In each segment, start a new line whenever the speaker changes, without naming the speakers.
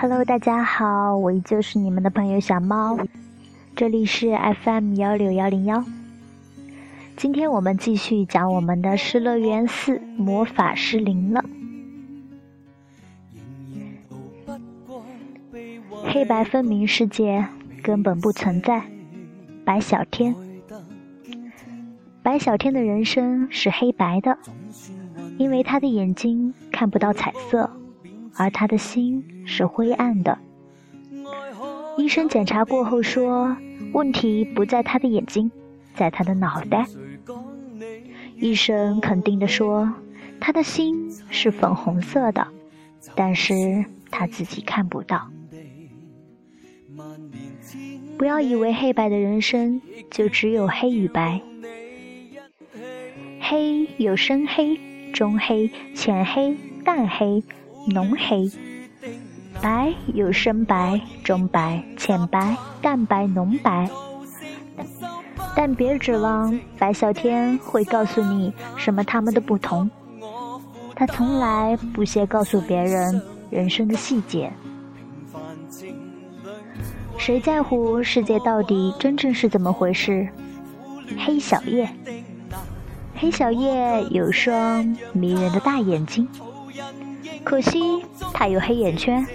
Hello，大家好，我依旧是你们的朋友小猫，这里是 FM 幺六幺零幺。今天我们继续讲我们的《失乐园四魔法失灵了》。黑白分明世界根本不存在。白小天，白小天的人生是黑白的，因为他的眼睛看不到彩色，而他的心是灰暗的。医生检查过后说，问题不在他的眼睛，在他的脑袋。医生肯定地说：“他的心是粉红色的，但是他自己看不到。”不要以为黑白的人生就只有黑与白，黑有深黑、中黑、浅黑、淡黑、浓黑；白有深白、中白、浅白、淡白、浓白。但别指望白小天会告诉你什么他们的不同，他从来不屑告诉别人人生的细节。谁在乎世界到底真正是怎么回事？黑小叶，黑小叶有双迷人的大眼睛，可惜他有黑眼圈。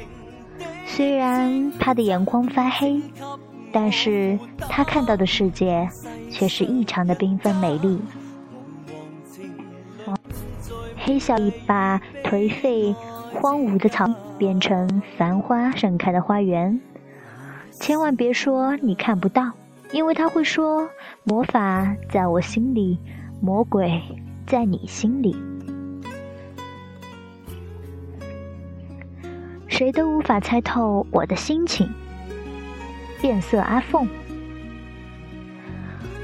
虽然他的眼眶发黑。但是他看到的世界却是异常的缤纷美丽。黑小一把颓废荒芜的草变成繁花盛开的花园。千万别说你看不到，因为他会说魔法在我心里，魔鬼在你心里。谁都无法猜透我的心情。变色阿凤，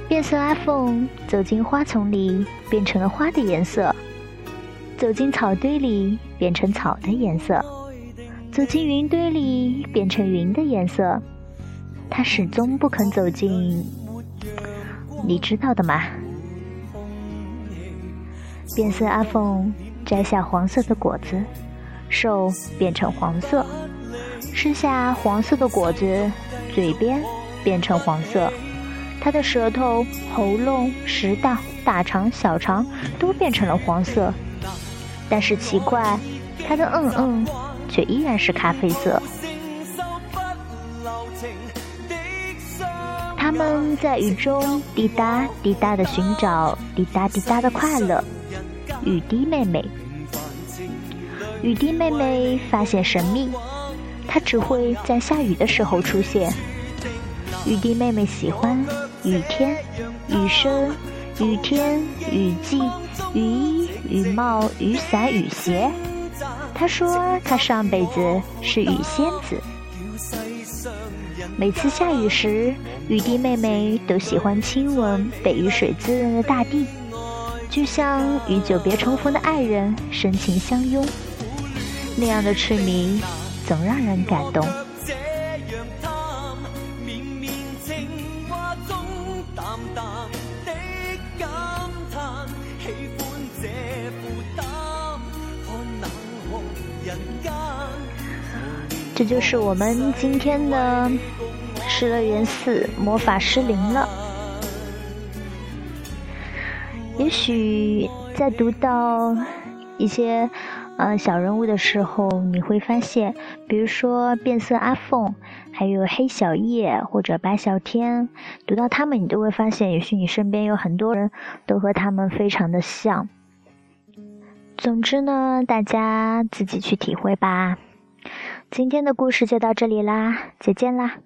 变色阿凤走进花丛里，变成了花的颜色；走进草堆里，变成草的颜色；走进云堆里，变成云的颜色。它始终不肯走进，你知道的吗？变色阿凤摘下黄色的果子，瘦变成黄色，吃下黄色的果子。嘴边变成黄色，他的舌头、喉咙、食道、大肠、小肠都变成了黄色，但是奇怪，他的嗯嗯却依然是咖啡色。他们在雨中滴答滴答的寻找滴答滴答的快乐。雨滴妹妹，雨滴妹妹发现神秘。她只会在下雨的时候出现。雨滴妹妹喜欢雨天、雨声、雨天、雨季、雨衣、雨帽、雨伞、雨鞋。她说她上辈子是雨仙子。每次下雨时，雨滴妹妹都喜欢亲吻被雨水滋润的大地，就像与久别重逢的爱人深情相拥那样的痴迷。总让人感动。这就是我们今天的《失乐园四魔法失灵了》。也许在读到一些。呃，小人物的时候，你会发现，比如说变色阿凤，还有黑小叶或者白小天，读到他们，你都会发现，也许你身边有很多人都和他们非常的像。总之呢，大家自己去体会吧。今天的故事就到这里啦，再见啦。